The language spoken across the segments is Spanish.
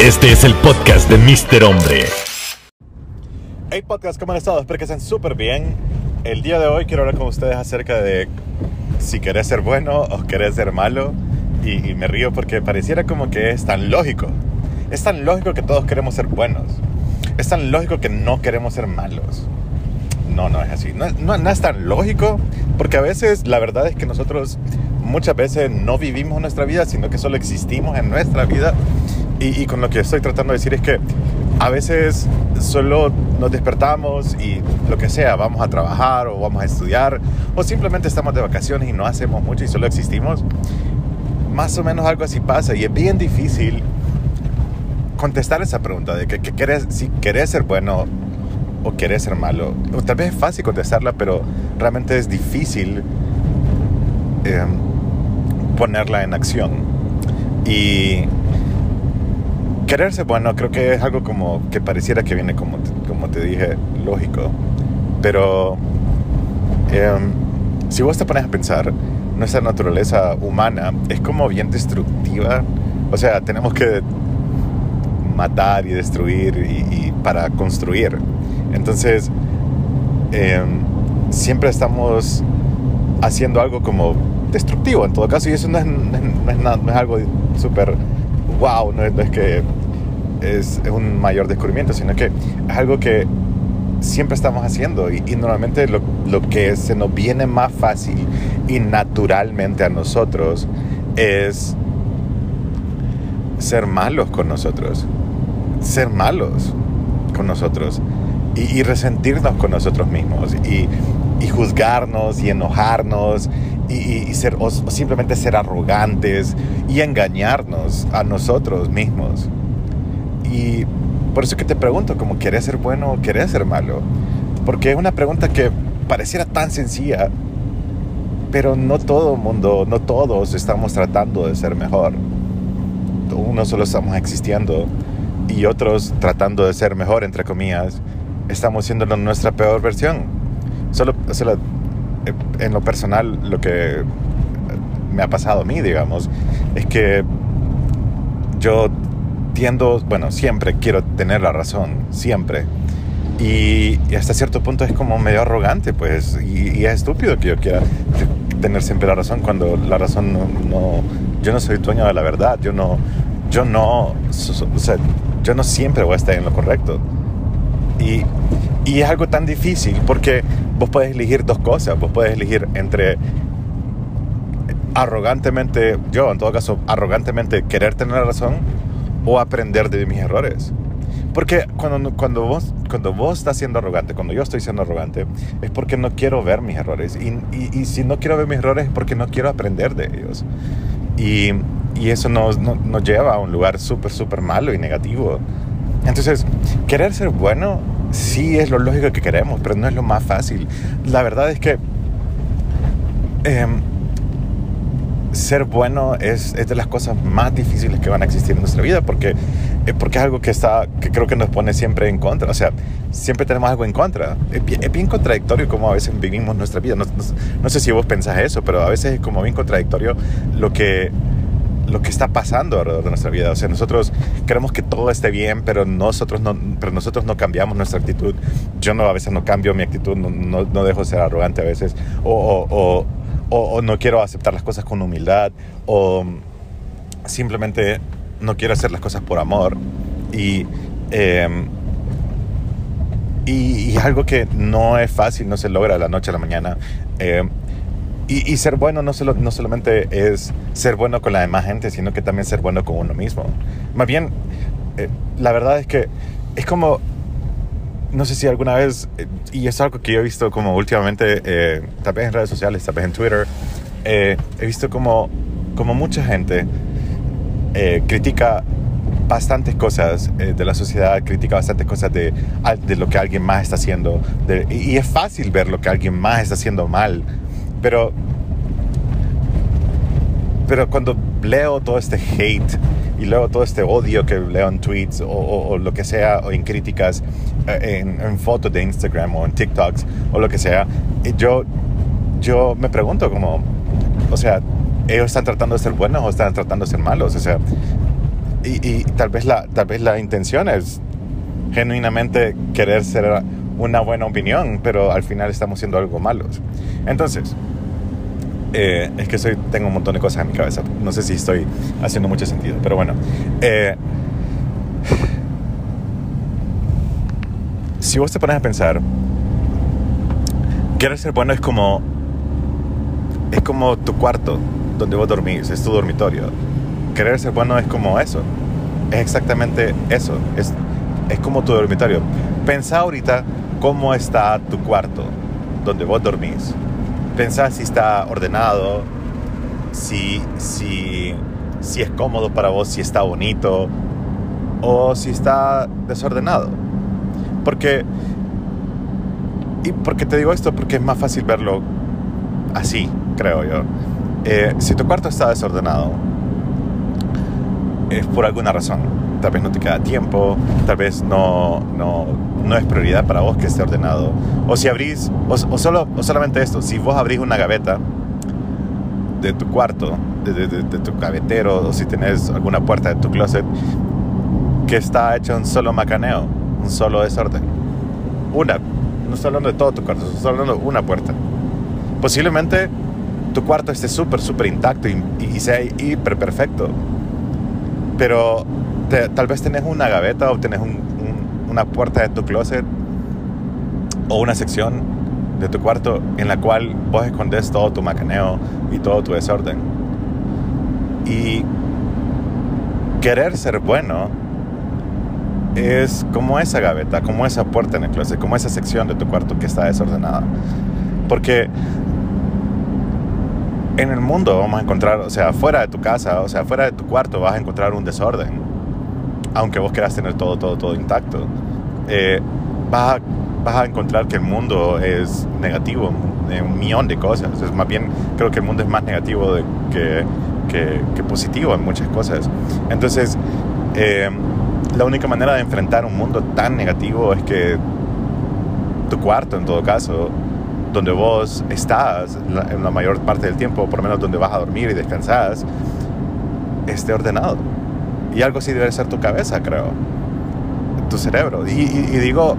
Este es el podcast de Mr. Hombre. Hey podcast, ¿cómo han estado? Espero que estén súper bien. El día de hoy quiero hablar con ustedes acerca de si querés ser bueno o querés ser malo. Y, y me río porque pareciera como que es tan lógico. Es tan lógico que todos queremos ser buenos. Es tan lógico que no queremos ser malos. No, no es así. No, no, no es tan lógico porque a veces la verdad es que nosotros muchas veces no vivimos nuestra vida, sino que solo existimos en nuestra vida. Y, y, con lo que estoy tratando de decir es que a veces solo nos despertamos y lo que sea, vamos a trabajar o vamos a estudiar o simplemente estamos de vacaciones y no hacemos mucho y solo existimos. Más o menos algo así pasa y es bien difícil contestar esa pregunta de que, que si querés ser bueno o querés ser malo. Tal vez es fácil contestarla, pero realmente es difícil eh, ponerla en acción. Y querer ser bueno creo que es algo como que pareciera que viene, como, como te dije, lógico. Pero eh, si vos te pones a pensar, nuestra naturaleza humana es como bien destructiva. O sea, tenemos que matar y destruir y, y para construir. Entonces, eh, siempre estamos haciendo algo como destructivo en todo caso y eso no es, no es, no es, no es algo súper wow, no es, no es que es, un mayor descubrimiento, sino que es algo que siempre estamos haciendo y, normalmente lo, lo, que se nos viene más fácil y naturalmente a nosotros es ser malos con nosotros, ser malos con nosotros y, y resentirnos con nosotros mismos y, y juzgarnos y enojarnos y, ser, o simplemente ser arrogantes y engañarnos a nosotros mismos. Y por eso que te pregunto, como querés ser bueno o querés ser malo. Porque es una pregunta que pareciera tan sencilla, pero no todo el mundo, no todos estamos tratando de ser mejor. Unos solo estamos existiendo y otros tratando de ser mejor, entre comillas, estamos siendo nuestra peor versión. Solo, solo en lo personal, lo que me ha pasado a mí, digamos, es que yo tiendo, bueno, siempre quiero tener la razón, siempre. Y, y hasta cierto punto es como medio arrogante, pues, y, y, es estúpido que yo quiera tener siempre la razón cuando la razón no, no, yo no soy dueño de la verdad, yo no, yo no, o sea, yo no siempre voy a estar en lo correcto. Y, y es algo tan difícil porque vos puedes elegir dos cosas. Vos puedes elegir entre arrogantemente, yo en todo caso, arrogantemente querer tener la razón o aprender de mis errores. Porque cuando, cuando, vos, cuando vos estás siendo arrogante, cuando yo estoy siendo arrogante, es porque no quiero ver mis errores. Y, y, si no quiero ver mis errores es porque no quiero aprender de ellos. Y, y eso nos, nos, lleva a un lugar súper, súper malo y negativo. Entonces, querer ser bueno sí es lo lógico que queremos, pero no es lo más fácil. La verdad es que eh, ser bueno es, es, de las cosas más difíciles que van a existir en nuestra vida porque, eh, porque es algo que, está, que creo que nos pone siempre en contra. O sea, siempre tenemos algo en contra. Es bien, contradictorio como a veces vivimos nuestra vida. No, no, no, sé si vos pensás eso, pero a veces es como bien contradictorio lo que lo que está pasando alrededor de nuestra vida. O sea, nosotros queremos que todo esté bien, pero nosotros no, pero nosotros no cambiamos nuestra actitud. Yo no, a veces no cambio mi actitud, no, no, no dejo de ser arrogante a veces, o, o, o, o, no quiero aceptar las cosas con humildad, o simplemente no quiero hacer las cosas por amor. Y, eh, y, algo que no es fácil, no se logra de la noche a la mañana. Eh, y, y, ser bueno no, solo, no solamente es ser bueno con la demás gente, sino que también ser bueno con uno mismo. Más bien, eh, la verdad es que es como, no sé si alguna vez, eh, y es algo que yo he visto como últimamente, eh, tal vez en redes sociales, tal vez en Twitter, eh, he visto como, como mucha gente eh, critica bastantes cosas de la sociedad, critica bastantes cosas de, de lo que alguien más está haciendo. Y, es fácil ver lo que alguien más está haciendo mal pero, pero cuando leo todo este hate y leo todo este odio que leo en tweets o, lo que sea, o en críticas, en, en, fotos de Instagram o en TikToks o lo que sea, yo, yo me pregunto como, o sea, ellos están tratando de ser buenos o están tratando de ser malos, o sea, y, y tal, vez la, tal vez la intención es genuinamente querer ser una buena opinión, pero al final estamos siendo algo malos. Entonces, eh, es que soy, tengo un montón de cosas en mi cabeza. No sé si estoy haciendo mucho sentido, pero bueno. Eh, si vos te pones a pensar, querer ser bueno es como es como tu cuarto donde vos dormís, es tu dormitorio. Querer ser bueno es como eso. Es exactamente eso. Es, es como tu dormitorio. Pensá ahorita cómo está tu cuarto donde vos dormís. Pensá si está ordenado, si, si, si es cómodo para vos, si está bonito o si está desordenado. Porque, y porque te digo esto, porque es más fácil verlo así, creo yo. Eh, si tu cuarto está desordenado, es por alguna razón. Tal vez no te queda tiempo, tal vez no, no, no es prioridad para vos que esté ordenado. O si abrís, o, solo, o solamente esto, si vos abrís una gaveta de tu cuarto, de, tu gavetero, o si tenés alguna puerta de tu closet que está hecha un solo macaneo, solo desorden. Una, no estoy hablando de todo tu cuarto, estoy hablando de una puerta. Posiblemente tu cuarto esté súper, súper intacto y, y, sea hiper perfecto. Pero tal vez tenés una gaveta o tenés un, una puerta de tu closet o una sección de tu cuarto en la cual vos escondes todo tu macaneo y todo tu desorden. Y querer ser bueno es como esa gaveta, como esa puerta en el closet, como esa sección de tu cuarto que está desordenada. Porque en el mundo vamos a encontrar, o sea, fuera de tu casa, o sea, fuera de tu cuarto vas a encontrar un desorden. Aunque vos quieras tener todo, todo, todo intacto. Eh, vas, a, vas, a, encontrar que el mundo es negativo en un millón de cosas. Es más bien, creo que el mundo es más negativo de, que, que, que, positivo en muchas cosas. Entonces, eh, la única manera de enfrentar un mundo tan negativo es que tu cuarto, en todo caso, donde vos estás en la mayor parte del tiempo, por lo menos donde vas a dormir y descansas, esté ordenado. Y algo así debe ser tu cabeza, creo. Tu cerebro. Y, y, y, digo,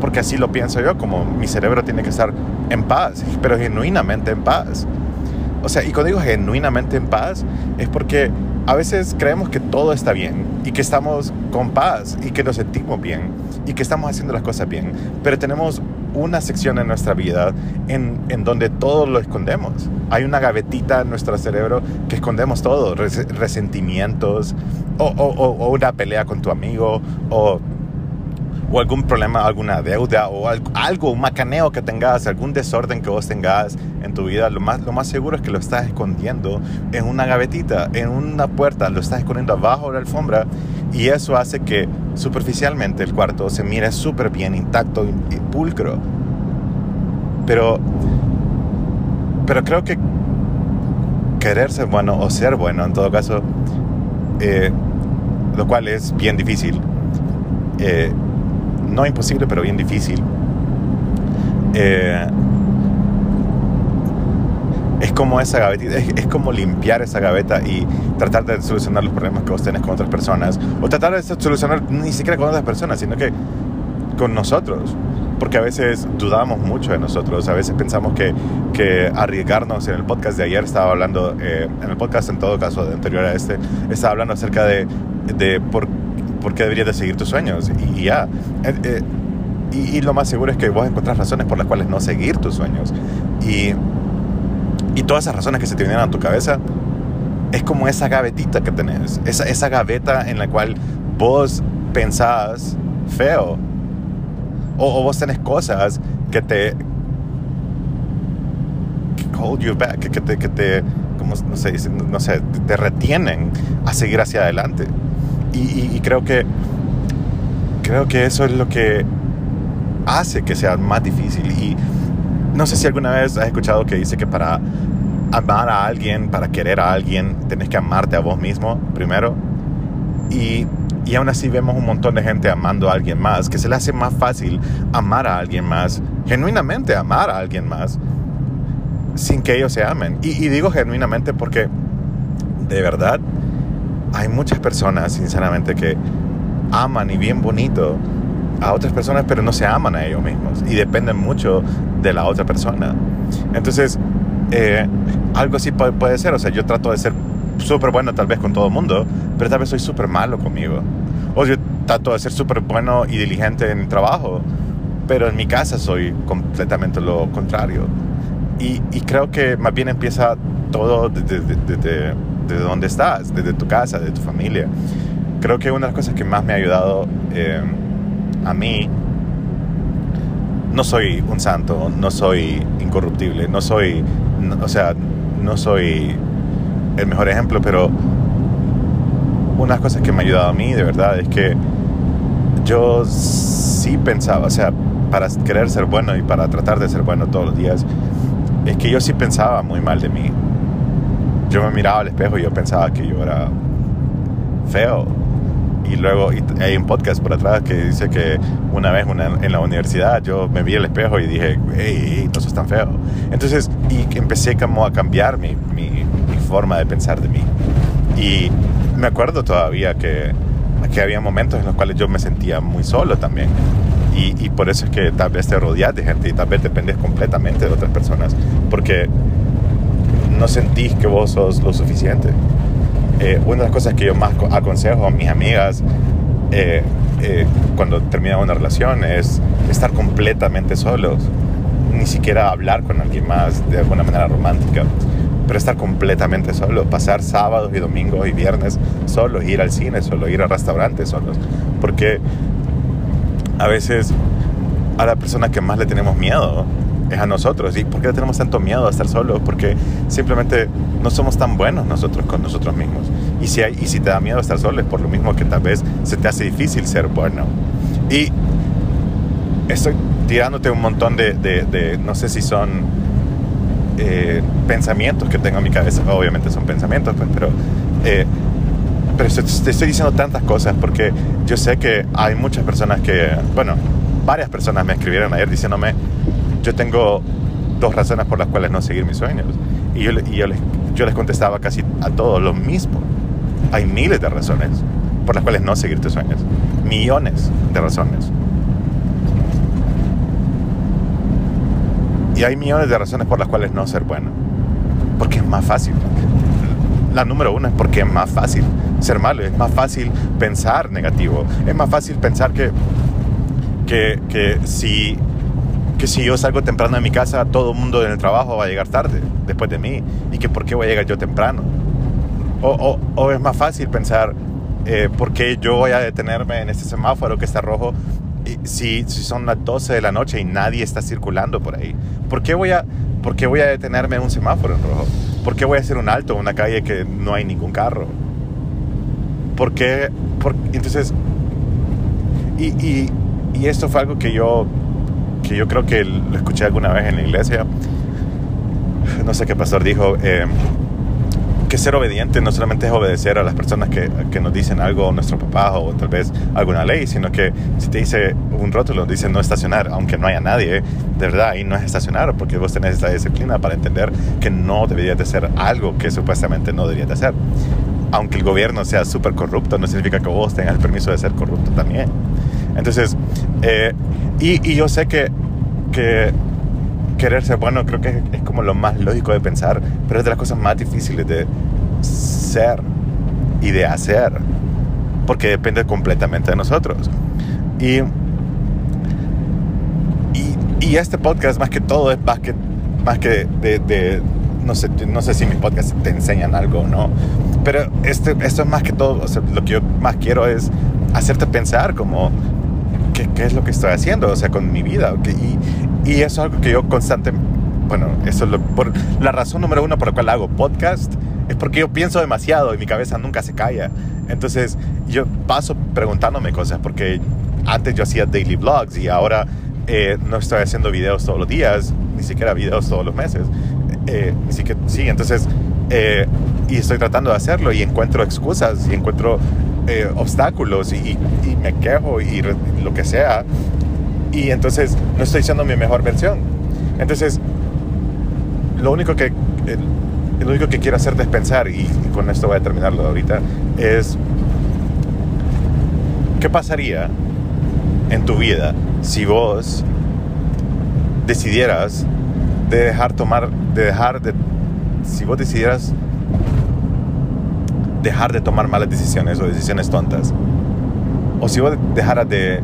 porque así lo pienso yo, como mi cerebro tiene que estar en paz, pero genuinamente en paz. O sea, y cuando digo genuinamente en paz, es porque a veces creemos que todo está bien y que estamos con paz y que nos sentimos bien y que estamos haciendo las cosas bien, pero tenemos una sección en nuestra vida en, en donde todo lo escondemos. Hay una gavetita en nuestro cerebro que escondemos todo, res, resentimientos o, o, o, una pelea con tu amigo o o algún problema, alguna deuda o algo, algo, un macaneo que tengas, algún desorden que vos tengas en tu vida, lo más, lo más seguro es que lo estás escondiendo en una gavetita, en una puerta, lo estás escondiendo abajo de la alfombra y eso hace que superficialmente el cuarto se mire súper bien, intacto y, pulcro. Pero, pero creo que querer ser bueno o ser bueno en todo caso, eh, lo cual es bien difícil. Eh, no imposible, pero bien difícil. Eh, es como esa gavetita, es, como limpiar esa gaveta y tratar de solucionar los problemas que vos tenés con otras personas. O tratar de solucionar ni siquiera con otras personas, sino que con nosotros. Porque a veces dudamos mucho de nosotros, a veces pensamos que, que arriesgarnos. En el podcast de ayer estaba hablando, eh, en el podcast en todo caso, de anterior a este, estaba hablando acerca de, de por por qué deberías de seguir tus sueños. Y, y ya. Eh, eh, y, y, lo más seguro es que vos encontrás razones por las cuales no seguir tus sueños. Y, y todas esas razones que se te vienen a tu cabeza es como esa gavetita que tenés. Esa, esa gaveta en la cual vos pensás feo. O, o vos tenés cosas que te que hold you back, que, que te, que te como no sé, no sé, te retienen a seguir hacia adelante. Y, creo que creo que eso es lo que hace que sea más difícil y no sé si alguna vez has escuchado que dice que para amar a alguien, para querer a alguien, tenés que amarte a vos mismo primero. Y, y aún así vemos un montón de gente amando a alguien más, que se le hace más fácil amar a alguien más, genuinamente amar a alguien más, sin que ellos se amen. Y digo genuinamente porque de verdad hay muchas personas, sinceramente, que aman y bien bonito a otras personas, pero no se aman a ellos mismos y dependen mucho de la otra persona. Entonces, eh, algo así puede, ser. O sea, yo trato de ser súper bueno tal vez con todo el mundo, pero tal vez soy súper malo conmigo. O yo trato de ser súper bueno y diligente en el trabajo, pero en mi casa soy completamente lo contrario. Y, creo que más bien empieza todo desde, desde, donde estás, desde tu casa, de tu familia. Creo que una de las cosas que más me ha ayudado eh, a mí, no soy un santo, no soy incorruptible, no soy, no, o sea, no soy el mejor ejemplo, pero una de las cosas que me ha ayudado a mí, de verdad, es que yo sí pensaba, o sea, para querer ser bueno y para tratar de ser bueno todos los días, es que yo sí pensaba muy mal de mí. Yo me miraba al espejo y yo pensaba que yo era feo. Y luego hay un podcast por atrás que dice que una vez en la universidad yo me vi al espejo y dije, hey, no sos tan feo. Entonces, y empecé como a cambiar mi forma de pensar de mí. Y me acuerdo todavía que, que había momentos en los cuales yo me sentía muy solo también. Y, y, por eso es que tal vez te rodeas de gente y tal vez dependes completamente de otras personas. Porque no sentís que vos sos lo suficiente. Eh, una de las cosas que yo más aconsejo a mis amigas eh, eh, cuando termina una relación es estar completamente solos. Ni siquiera hablar con alguien más de alguna manera romántica pero estar completamente solo, pasar sábados y domingos y viernes solos, ir al cine solo, ir a restaurantes solos, porque a veces a la persona que más le tenemos miedo es a nosotros. ¿Y por qué tenemos tanto miedo a estar solos? Porque simplemente no somos tan buenos nosotros con nosotros mismos. Y si, hay, y si te da miedo estar solo es por lo mismo que tal vez se te hace difícil ser bueno. Y estoy tirándote un montón de, de, de no sé si son eh, pensamientos que tengo en mi cabeza. Obviamente son pensamientos, pues, pero, eh, pero te estoy diciendo tantas cosas porque yo sé que hay muchas personas que, bueno, varias personas me escribieron ayer diciéndome, yo tengo dos razones por las cuales no seguir mis sueños. Y yo, les, yo les contestaba casi a todos lo mismo. Hay miles de razones por las cuales no seguir tus sueños. Millones de razones. Y hay millones de razones por las cuales no ser bueno. Porque es más fácil. La número uno es porque es más fácil ser malo. Es más fácil pensar negativo. Es más fácil pensar que, que, que si, que si yo salgo temprano de mi casa, todo el mundo en el trabajo va a llegar tarde después de mí. Y que por qué voy a llegar yo temprano. O, o, o es más fácil pensar eh, por qué yo voy a detenerme en este semáforo que está rojo si, si, son las 12 de la noche y nadie está circulando por ahí? ¿Por qué voy a, por qué voy a detenerme en un semáforo en rojo? ¿Por qué voy a hacer un alto en una calle que no hay ningún carro? ¿Por qué? Por, entonces, y, y, y, esto fue algo que yo, que yo creo que lo escuché alguna vez en la iglesia. No sé qué pastor dijo. Eh, que ser obediente no solamente es obedecer a las personas que, que nos dicen algo, nuestro papá o tal vez alguna ley, sino que si te dice un rótulo, dice no estacionar, aunque no haya nadie, de verdad ahí no es estacionar, porque vos tenés esa disciplina para entender que no deberías de hacer algo que supuestamente no deberías de hacer. Aunque el gobierno sea súper corrupto, no significa que vos tengas el permiso de ser corrupto también. Entonces, eh, y, yo sé que, que querer ser bueno creo que es como lo más lógico de pensar, pero es de las cosas más difíciles de ser y de hacer, porque depende completamente de nosotros. Y, y, este podcast más que todo es más que, más que de, no, sé, no sé si mis podcasts te enseñan algo o no, pero este, esto es más que todo, lo que yo más quiero es hacerte pensar como ¿qué, qué, es lo que estoy haciendo? O sea, con mi vida. Y, y eso es algo que yo constantemente, bueno, eso es lo, por, la razón número uno por la cual hago podcast es porque yo pienso demasiado y mi cabeza nunca se calla. Entonces yo paso preguntándome cosas porque antes yo hacía daily vlogs y ahora eh, no estoy haciendo videos todos los días, ni siquiera videos todos los meses. Eh, así que sí, entonces, eh, y estoy tratando de hacerlo y encuentro excusas y encuentro eh, obstáculos y, me quejo y lo que sea. Y entonces no estoy siendo mi mejor versión. Entonces, lo único que, lo único que quiero hacerte es pensar, y, y con esto voy a terminarlo ahorita, es ¿qué pasaría en tu vida si vos decidieras de dejar tomar, de dejar de, si vos decidieras dejar de tomar malas decisiones o decisiones tontas, o si vos dejaras de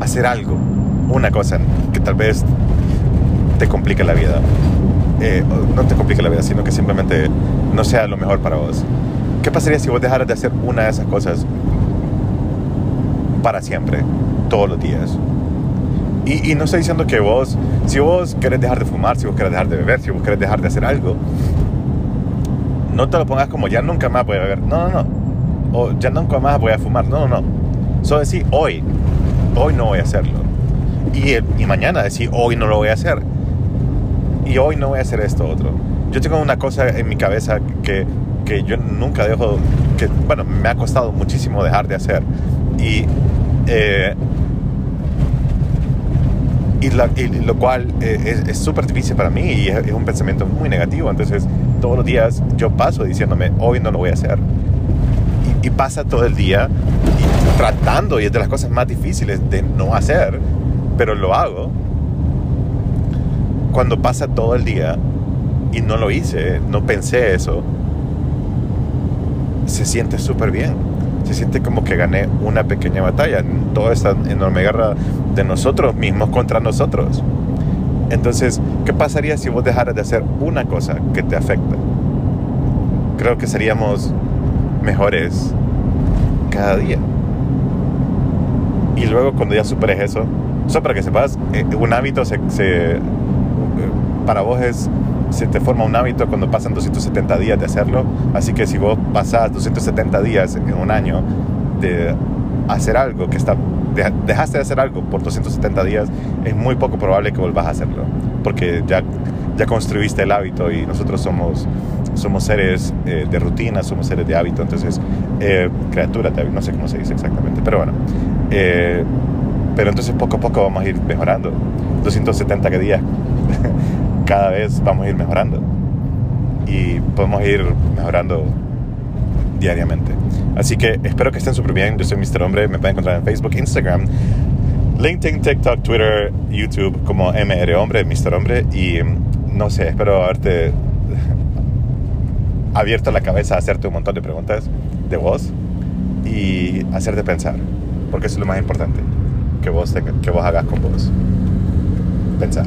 hacer algo, una cosa que tal vez te complique la vida, eh, no te complique la vida, sino que simplemente no sea lo mejor para vos. ¿Qué pasaría si vos dejaras de hacer una de esas cosas para siempre, todos los días? Y, y, no estoy diciendo que vos, si vos querés dejar de fumar, si vos querés dejar de beber, si vos querés dejar de hacer algo, no te lo pongas como ya nunca más voy a beber. No, no, no. O ya nunca más voy a fumar. No, no, no. Solo decir hoy, hoy no voy a hacerlo. Y, y mañana decir hoy no lo voy a hacer. Y hoy no voy a hacer esto otro. Yo tengo una cosa en mi cabeza que, que yo nunca dejo, que bueno, me ha costado muchísimo dejar de hacer. Y eh, y, lo cual eh, es súper difícil para mí y es, es, un pensamiento muy negativo. Entonces, todos los días yo paso diciéndome, hoy no lo voy a hacer. Y, pasa todo el día tratando, y es de las cosas más difíciles de no hacer, pero lo hago. Cuando pasa todo el día y no lo hice, no pensé eso, se siente súper bien se siente como que gané una pequeña batalla en toda esta enorme guerra de nosotros mismos contra nosotros. Entonces, ¿qué pasaría si vos dejaras de hacer una cosa que te afecta? Creo que seríamos mejores cada día. Y luego cuando ya superes eso, solo para que sepas, eh, un hábito se, se, para vos es se te forma un hábito cuando pasan 270 días de hacerlo. Así que si vos pasás 270 días en un año de hacer algo que está dejaste de hacer algo por 270 días, es muy poco probable que volvás a hacerlo, porque ya, ya construiste el hábito y nosotros somos, somos seres eh, de rutina, somos seres de hábito, entonces, eh, no sé cómo se dice exactamente, pero bueno, eh, pero entonces poco a poco vamos a ir mejorando. 270 días cada vez vamos a ir mejorando y podemos ir mejorando diariamente. Así que espero que estén súper bien. Yo soy Mr. Hombre. Me pueden encontrar en Facebook, Instagram, LinkedIn, TikTok, Twitter, YouTube como MR Hombre, Mr. Hombre. Y mm, no sé, espero haberte abierto la cabeza a hacerte un montón de preguntas de voz y hacerte pensar. Porque eso es lo más importante que vos, te, que vos hagas con vos. Pensar.